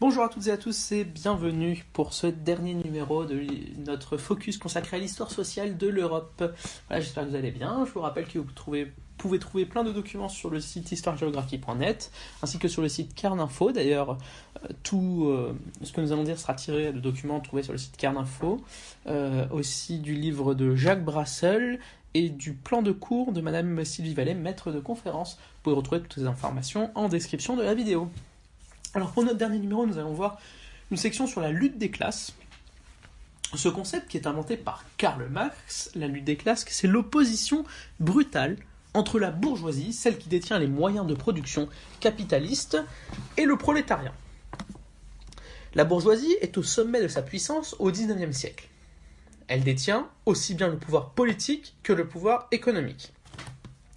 Bonjour à toutes et à tous et bienvenue pour ce dernier numéro de notre focus consacré à l'histoire sociale de l'Europe. J'espère que vous allez bien. Je vous rappelle que vous pouvez trouver plein de documents sur le site histoiregéographie.net ainsi que sur le site Carninfo. D'ailleurs, euh, tout euh, ce que nous allons dire sera tiré de documents trouvés sur le site Carninfo, euh, aussi du livre de Jacques Brassel et du plan de cours de Madame Sylvie Vallée, maître de conférence. Vous pouvez retrouver toutes ces informations en description de la vidéo. Alors pour notre dernier numéro, nous allons voir une section sur la lutte des classes. Ce concept qui est inventé par Karl Marx, la lutte des classes, c'est l'opposition brutale entre la bourgeoisie, celle qui détient les moyens de production capitalistes, et le prolétariat. La bourgeoisie est au sommet de sa puissance au XIXe siècle. Elle détient aussi bien le pouvoir politique que le pouvoir économique.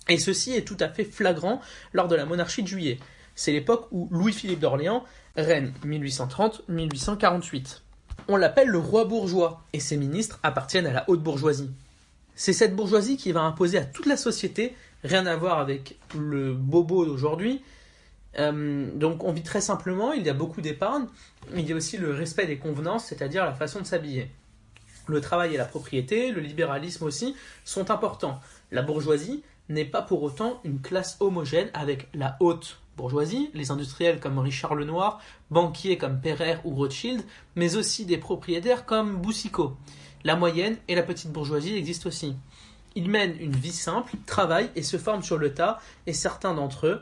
Et ceci est tout à fait flagrant lors de la monarchie de juillet, c'est l'époque où Louis-Philippe d'Orléans règne 1830-1848. On l'appelle le roi bourgeois, et ses ministres appartiennent à la haute bourgeoisie. C'est cette bourgeoisie qui va imposer à toute la société, rien à voir avec le bobo d'aujourd'hui. Euh, donc on vit très simplement, il y a beaucoup d'épargne, il y a aussi le respect des convenances, c'est-à-dire la façon de s'habiller. Le travail et la propriété, le libéralisme aussi, sont importants. La bourgeoisie n'est pas pour autant une classe homogène avec la haute bourgeoisie, les industriels comme Richard Lenoir, banquiers comme Perrer ou Rothschild, mais aussi des propriétaires comme Boussicot. La moyenne et la petite bourgeoisie existent aussi. Ils mènent une vie simple, travaillent et se forment sur le tas, et certains d'entre eux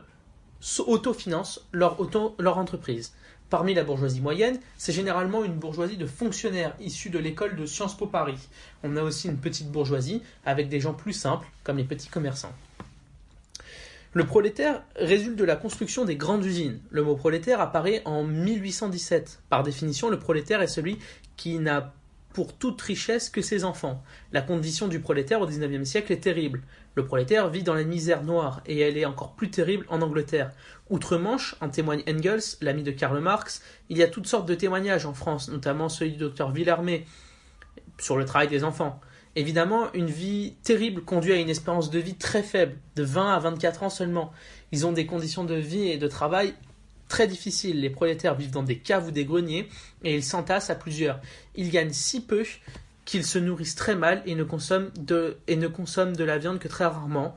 autofinancent leur entreprise. Parmi la bourgeoisie moyenne, c'est généralement une bourgeoisie de fonctionnaires issus de l'école de Sciences Po Paris. On a aussi une petite bourgeoisie avec des gens plus simples, comme les petits commerçants. Le prolétaire résulte de la construction des grandes usines. Le mot prolétaire apparaît en 1817. Par définition, le prolétaire est celui qui n'a pour toute richesse que ses enfants. La condition du prolétaire au XIXe siècle est terrible. Le prolétaire vit dans la misère noire, et elle est encore plus terrible en Angleterre. Outre-Manche, en témoigne Engels, l'ami de Karl Marx, il y a toutes sortes de témoignages en France, notamment celui du docteur Villarmé sur le travail des enfants. Évidemment, une vie terrible conduit à une espérance de vie très faible, de 20 à 24 ans seulement. Ils ont des conditions de vie et de travail très difficiles. Les prolétaires vivent dans des caves ou des greniers et ils s'entassent à plusieurs. Ils gagnent si peu qu'ils se nourrissent très mal et ne consomment de, et ne consomment de la viande que très rarement.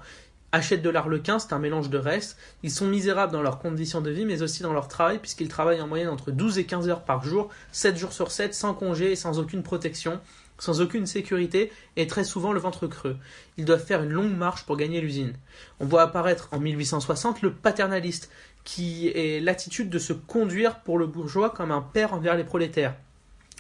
Achètent de l'arlequin, c'est un mélange de restes. Ils sont misérables dans leurs conditions de vie, mais aussi dans leur travail, puisqu'ils travaillent en moyenne entre 12 et 15 heures par jour, 7 jours sur 7, sans congé et sans aucune protection sans aucune sécurité et très souvent le ventre creux. Ils doivent faire une longue marche pour gagner l'usine. On voit apparaître en 1860 le paternaliste, qui est l'attitude de se conduire pour le bourgeois comme un père envers les prolétaires.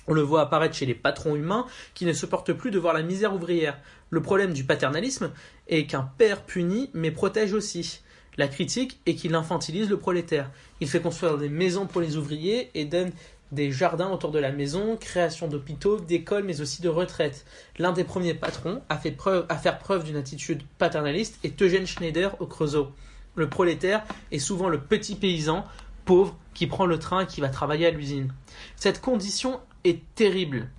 On le voit apparaître chez les patrons humains qui ne supportent plus de voir la misère ouvrière. Le problème du paternalisme est qu'un père punit mais protège aussi. La critique est qu'il infantilise le prolétaire. Il fait construire des maisons pour les ouvriers et donne des jardins autour de la maison, création d'hôpitaux, d'écoles, mais aussi de retraites. L'un des premiers patrons à, fait preuve, faire preuve d'une attitude paternaliste est Eugène Schneider au Creusot. Le prolétaire est souvent le petit paysan pauvre qui prend le train et qui va travailler à l'usine. Cette condition est terrible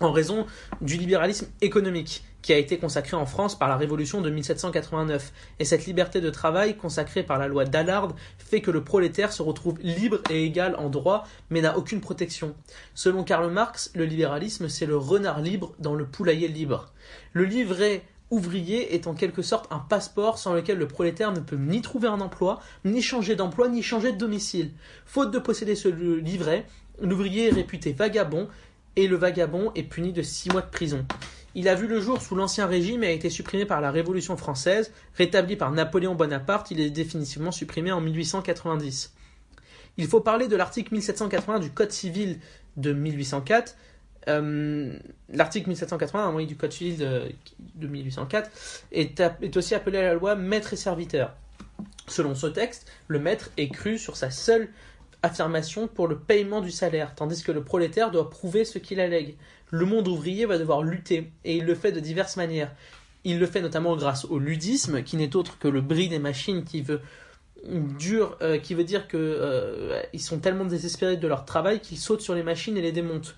en raison du libéralisme économique qui a été consacré en France par la Révolution de 1789. Et cette liberté de travail, consacrée par la loi d'Allard, fait que le prolétaire se retrouve libre et égal en droit, mais n'a aucune protection. Selon Karl Marx, le libéralisme, c'est le renard libre dans le poulailler libre. Le livret ouvrier est en quelque sorte un passeport sans lequel le prolétaire ne peut ni trouver un emploi, ni changer d'emploi, ni changer de domicile. Faute de posséder ce livret, l'ouvrier est réputé vagabond, et le vagabond est puni de six mois de prison. Il a vu le jour sous l'Ancien Régime et a été supprimé par la Révolution française. Rétabli par Napoléon Bonaparte, il est définitivement supprimé en 1890. Il faut parler de l'article 1780 du Code civil de 1804. Euh, l'article 1780 du Code civil de, 1804 est, est aussi appelé la loi maître et serviteur. Selon ce texte, le maître est cru sur sa seule affirmation pour le paiement du salaire, tandis que le prolétaire doit prouver ce qu'il allègue le monde ouvrier va devoir lutter, et il le fait de diverses manières. Il le fait notamment grâce au ludisme, qui n'est autre que le bris des machines qui veut euh, qui veut dire que euh, ils sont tellement désespérés de leur travail qu'ils sautent sur les machines et les démontent.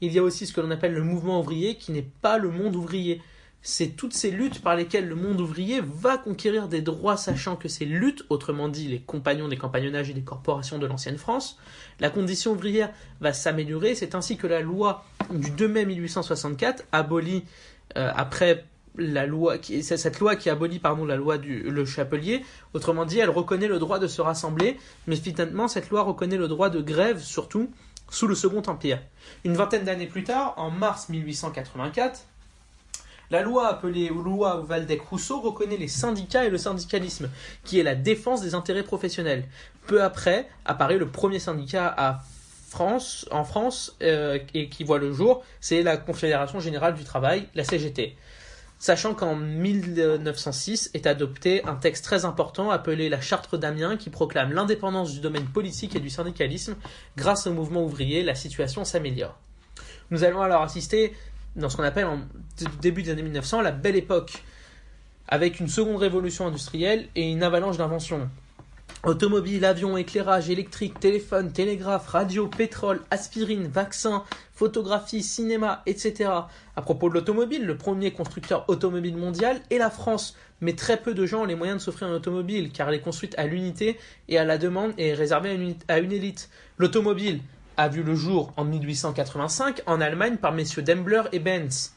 Il y a aussi ce que l'on appelle le mouvement ouvrier, qui n'est pas le monde ouvrier. c'est toutes ces luttes par lesquelles le monde ouvrier va conquérir des droits, sachant que ces luttes, autrement dit les compagnons des compagnonnages et des corporations de l'ancienne France, la condition ouvrière va s'améliorer. C'est ainsi que la loi du 2 mai 1864 abolit, euh, après la loi, qui, cette loi qui abolit pardon, la loi du le chapelier, autrement dit, elle reconnaît le droit de se rassembler, mais finalement, cette loi reconnaît le droit de grève, surtout sous le Second Empire. Une vingtaine d'années plus tard, en mars 1884, la loi appelée loi Waldeck-Rousseau reconnaît les syndicats et le syndicalisme, qui est la défense des intérêts professionnels. Peu après apparaît le premier syndicat à En France euh, et qui voit le jour, c'est la Confédération générale du travail, la CGT. Sachant qu'en 1906 est adopté un texte très important appelé la Charte d'Amiens qui proclame l'indépendance du domaine politique et du syndicalisme. Grâce au mouvement ouvrier, la situation s'améliore. Nous allons alors assister dans ce qu'on appelle en début des années 1900 la belle époque, avec une seconde révolution industrielle et une avalanche d'inventions. Automobile, avion, éclairage électrique, téléphone, télégraphe, radio, pétrole, aspirine, vaccin, photographie, cinéma, etc. À propos de l'automobile, le premier constructeur automobile mondial est la France, mais très peu de gens ont les moyens de s'offrir une automobile, car elle est construite à l'unité et à la demande et réservée à une, élite. L'automobile, a vu le jour en 1885 en Allemagne par messieurs Daimler et Benz.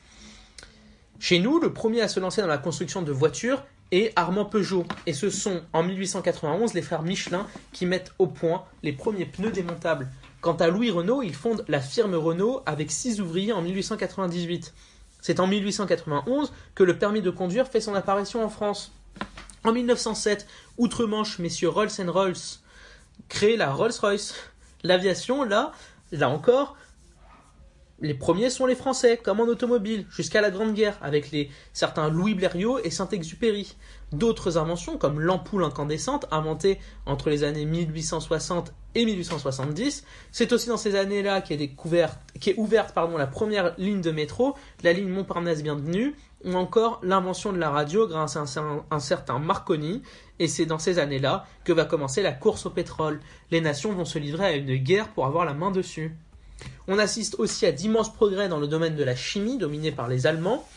Chez nous, le premier à se lancer dans la construction de voitures est Armand Peugeot. Et ce sont en 1891 les frères Michelin qui mettent au point les premiers pneus démontables. Quant à Louis Renault, il fonde la firme Renault avec six ouvriers en 1898. C'est en 1891 que le permis de conduire fait son apparition en France. En 1907, outre-Manche, messieurs Rolls Rolls créent la Rolls-Royce. L'aviation, là, là encore, les premiers sont les Français, comme en automobile, jusqu'à la Grande Guerre, avec les certains Louis Blériot et Saint-Exupéry. D'autres inventions, comme l'ampoule incandescente, inventée entre les années 1860 et 1870. C'est aussi dans ces années-là qu'est est ouverte pardon, la première ligne de métro, la ligne Montparnasse-Bienvenue, ou encore l'invention de la radio grâce à un, certain Marconi, et c'est dans ces années-là que va commencer la course au pétrole. Les nations vont se livrer à une guerre pour avoir la main dessus. On assiste aussi à d'immenses progrès dans le domaine de la chimie, dominé par les Allemands.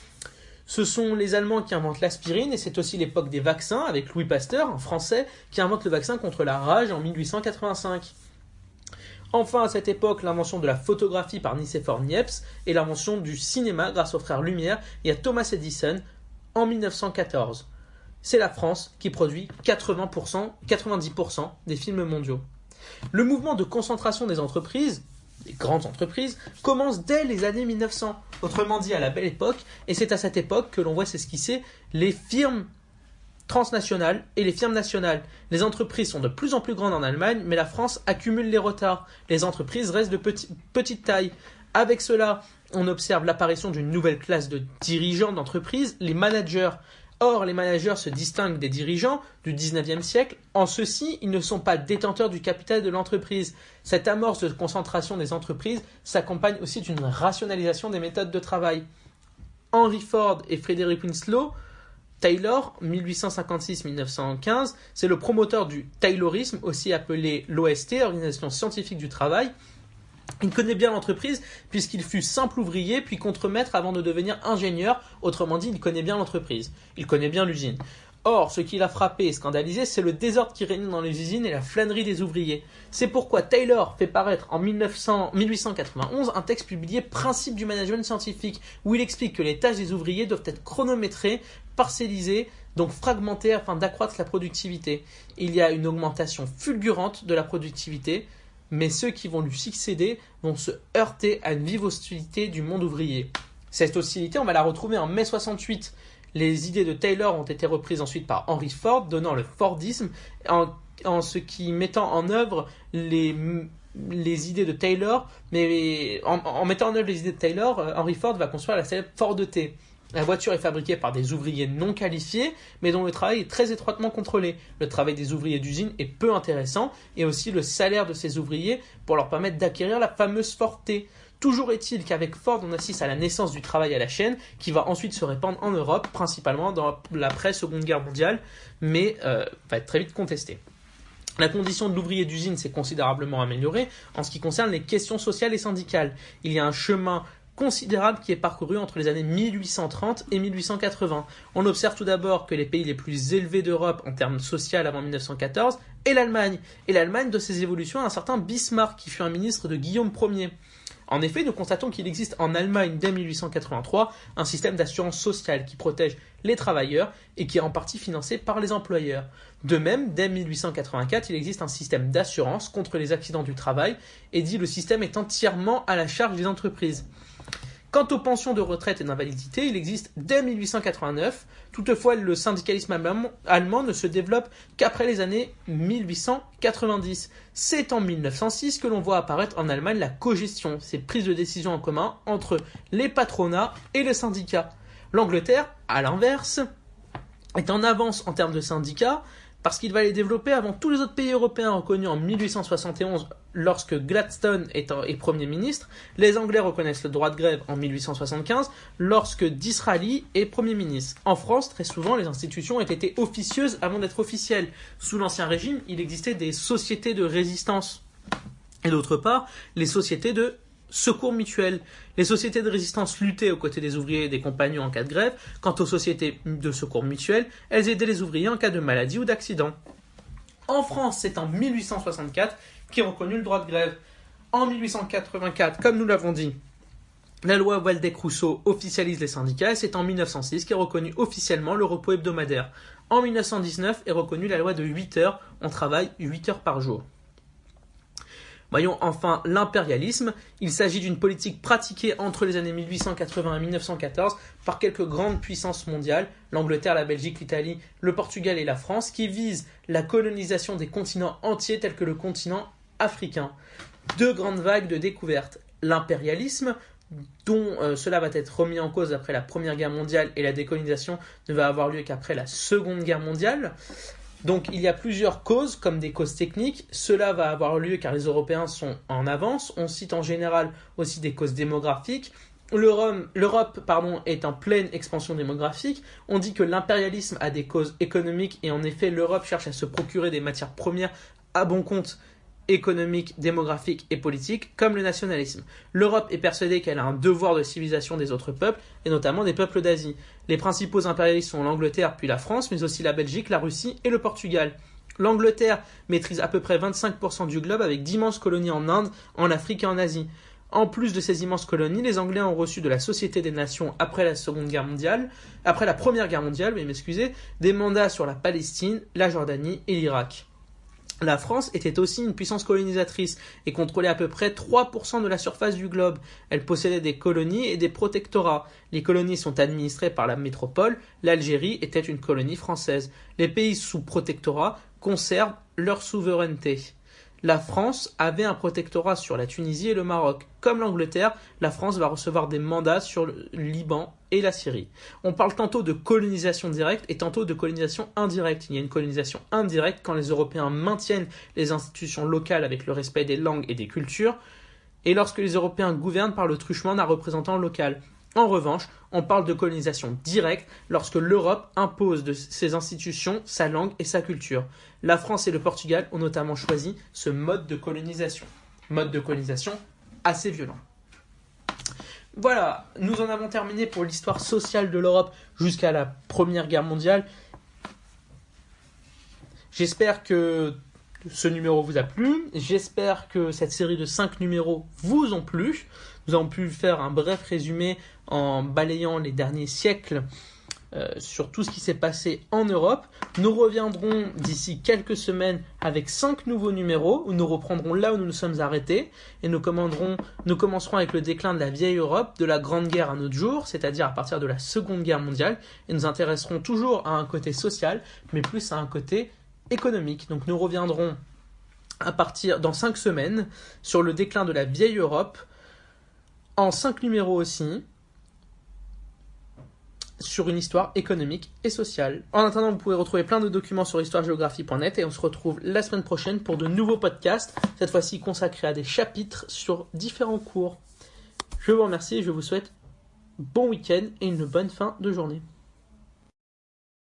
Ce sont les Allemands qui inventent l'aspirine, et c'est aussi l'époque des vaccins, avec Louis Pasteur, un Français, qui invente le vaccin contre la rage en 1885. Enfin, à cette époque, l'invention de la photographie par Nicéphore Niepce et l'invention du cinéma grâce aux frères Lumière et à Thomas Edison en 1914. C'est la France qui produit 80%, 90% des films mondiaux. Le mouvement de concentration des entreprises, des grandes entreprises, commence dès les années 1900, autrement dit à la belle époque, et c'est à cette époque que l'on voit s'esquisser les firmes transnationales et les firmes nationales. Les entreprises sont de plus en plus grandes en Allemagne, mais la France accumule les retards. Les entreprises restent de petite taille. Avec cela, on observe l'apparition d'une nouvelle classe de dirigeants d'entreprise, les managers. Or, les managers se distinguent des dirigeants du 19e siècle. En ceci, ils ne sont pas détenteurs du capital de l'entreprise. Cette amorce de concentration des entreprises s'accompagne aussi d'une rationalisation des méthodes de travail. Henry Ford et Frederick Winslow Taylor, 1856-1915, c'est le promoteur du Taylorisme, aussi appelé l'OST, Organisation scientifique du travail. Il connaît bien l'entreprise puisqu'il fut simple ouvrier puis contremaître avant de devenir ingénieur. Autrement dit, il connaît bien l'entreprise. Il connaît bien l'usine. Or, ce qui l'a frappé et scandalisé, c'est le désordre qui régnait dans les usines et la flânerie des ouvriers. C'est pourquoi Taylor fait paraître en 1891 un texte publié Principe du management scientifique, où il explique que les tâches des ouvriers doivent être chronométrées, parcellisées, donc fragmentées afin d'accroître la productivité. Il y a une augmentation fulgurante de la productivité, mais ceux qui vont lui succéder vont se heurter à une vive hostilité du monde ouvrier. Cette hostilité, on va la retrouver en mai 68 les idées de Taylor ont été reprises ensuite par Henry Ford, donnant le Fordisme, en, ce qui mettant en œuvre les, les idées de Taylor, mais en, mettant en œuvre les idées de Taylor, euh, Henry Ford va construire la célèbre Ford T. La voiture est fabriquée par des ouvriers non qualifiés, mais dont le travail est très étroitement contrôlé. Le travail des ouvriers d'usine est peu intéressant, et aussi le salaire de ces ouvriers pour leur permettre d'acquérir la fameuse Ford T. Toujours est-il qu'avec Ford, on assiste à la naissance du travail à la chaîne, qui va ensuite se répandre en Europe, principalement dans l'après-seconde guerre mondiale, mais euh, va être très vite contesté. La condition de l'ouvrier d'usine s'est considérablement améliorée en ce qui concerne les questions sociales et syndicales. Il y a un chemin considérable qui est parcouru entre les années 1830 et 1880. On observe tout d'abord que les pays les plus élevés d'Europe en termes social avant 1914 est l'Allemagne. Et l'Allemagne de ses évolutions a un certain Bismarck qui fut un ministre de Guillaume Ier. En effet, nous constatons qu'il existe en Allemagne dès 1883 un système d'assurance sociale qui protège les travailleurs et qui est en partie financé par les employeurs. De même, dès 1884, il existe un système d'assurance contre les accidents du travail et dit le système est entièrement à la charge des entreprises. Quant aux pensions de retraite et d'invalidité, il existe dès 1889. Toutefois, le syndicalisme allemand ne se développe qu'après les années 1890. C'est en 1906 que l'on voit apparaître en Allemagne la cogestion, ces prises de décision en commun entre les patronats et les syndicats. L'Angleterre, à l'inverse, est en avance en termes de syndicats, parce qu'il va les développer avant tous les autres pays européens reconnus en 1871 lorsque Gladstone est, Premier ministre. Les Anglais reconnaissent le droit de grève en 1875 lorsque Disraeli est Premier ministre. En France, très souvent, les institutions ont été officieuses avant d'être officielles. Sous l'Ancien Régime, il existait des sociétés de résistance. Et d'autre part, les sociétés de secours mutuel. Les sociétés de résistance luttaient aux côtés des ouvriers et des compagnons en cas de grève. Quant aux sociétés de secours mutuel, elles aidaient les ouvriers en cas de maladie ou d'accident. En France, c'est en 1864 qu'est reconnu le droit de grève. En 1884, comme nous l'avons dit, la loi Waldeck-Rousseau officialise les syndicats et c'est en 1906 qu'est reconnu officiellement le repos hebdomadaire. En 1919 est reconnue la loi de 8 heures, on travaille 8 heures par jour. Voyons enfin l'impérialisme. Il s'agit d'une politique pratiquée entre les années 1880 et 1914 par quelques grandes puissances mondiales, l'Angleterre, la Belgique, l'Italie, le Portugal et la France, qui visent la colonisation des continents entiers tels que le continent africain. Deux grandes vagues de découvertes. L'impérialisme, dont euh, cela va être remis en cause après la Première Guerre mondiale et la décolonisation ne va avoir lieu qu'après la Seconde Guerre mondiale. Donc il y a plusieurs causes, comme des causes techniques. Cela va avoir lieu car les Européens sont en avance. On cite en général aussi des causes démographiques. L'Europe est en pleine expansion démographique. On dit que l'impérialisme a des causes économiques et en effet l'Europe cherche à se procurer des matières premières à bon compte économique, démographique et politique, comme le nationalisme. L'Europe est persuadée qu'elle a un devoir de civilisation des autres peuples, et notamment des peuples d'Asie. Les principaux impérialistes sont l'Angleterre puis la France, mais aussi la Belgique, la Russie et le Portugal. L'Angleterre maîtrise à peu près 25% du globe avec d'immenses colonies en Inde, en Afrique et en Asie. En plus de ces immenses colonies, les Anglais ont reçu de la Société des Nations après la Seconde Guerre mondiale, après la Première Guerre mondiale, mais m'excusez, des mandats sur la Palestine, la Jordanie et l'Irak. La France était aussi une puissance colonisatrice et contrôlait à peu près 3% de la surface du globe. Elle possédait des colonies et des protectorats. Les colonies sont administrées par la métropole. L'Algérie était une colonie française. Les pays sous protectorat conservent leur souveraineté la France avait un protectorat sur la Tunisie et le Maroc. Comme l'Angleterre, la France va recevoir des mandats sur le Liban et la Syrie. On parle tantôt de colonisation directe et tantôt de colonisation indirecte. Il y a une colonisation indirecte quand les Européens maintiennent les institutions locales avec le respect des langues et des cultures, et lorsque les Européens gouvernent par le truchement d'un représentant local. En revanche, on parle de colonisation directe lorsque l'Europe impose de ses institutions sa langue et sa culture. La France et le Portugal ont notamment choisi ce mode de colonisation. Mode de colonisation assez violent. Voilà, nous en avons terminé pour l'histoire sociale de l'Europe jusqu'à la Première Guerre mondiale. J'espère que ce numéro vous a plu. J'espère que cette série de 5 numéros vous ont plu. Nous avons pu faire un bref résumé en balayant les derniers siècles euh, sur tout ce qui s'est passé en Europe. Nous reviendrons d'ici quelques semaines avec cinq nouveaux numéros où nous reprendrons là où nous nous sommes arrêtés et nous, nous commencerons avec le déclin de la vieille Europe, de la Grande Guerre à notre jour, c'est-à-dire à partir de la Seconde Guerre mondiale, et nous intéresserons toujours à un côté social, mais plus à un côté économique. Donc nous reviendrons à partir dans cinq semaines sur le déclin de la vieille Europe, en cinq numéros aussi sur une histoire économique et sociale. En attendant, vous pouvez retrouver plein de documents sur histoiregéographie.net et on se retrouve la semaine prochaine pour de nouveaux podcasts, cette fois-ci consacrés à des chapitres sur différents cours. Je vous remercie et je vous souhaite bon week-end et une bonne fin de journée.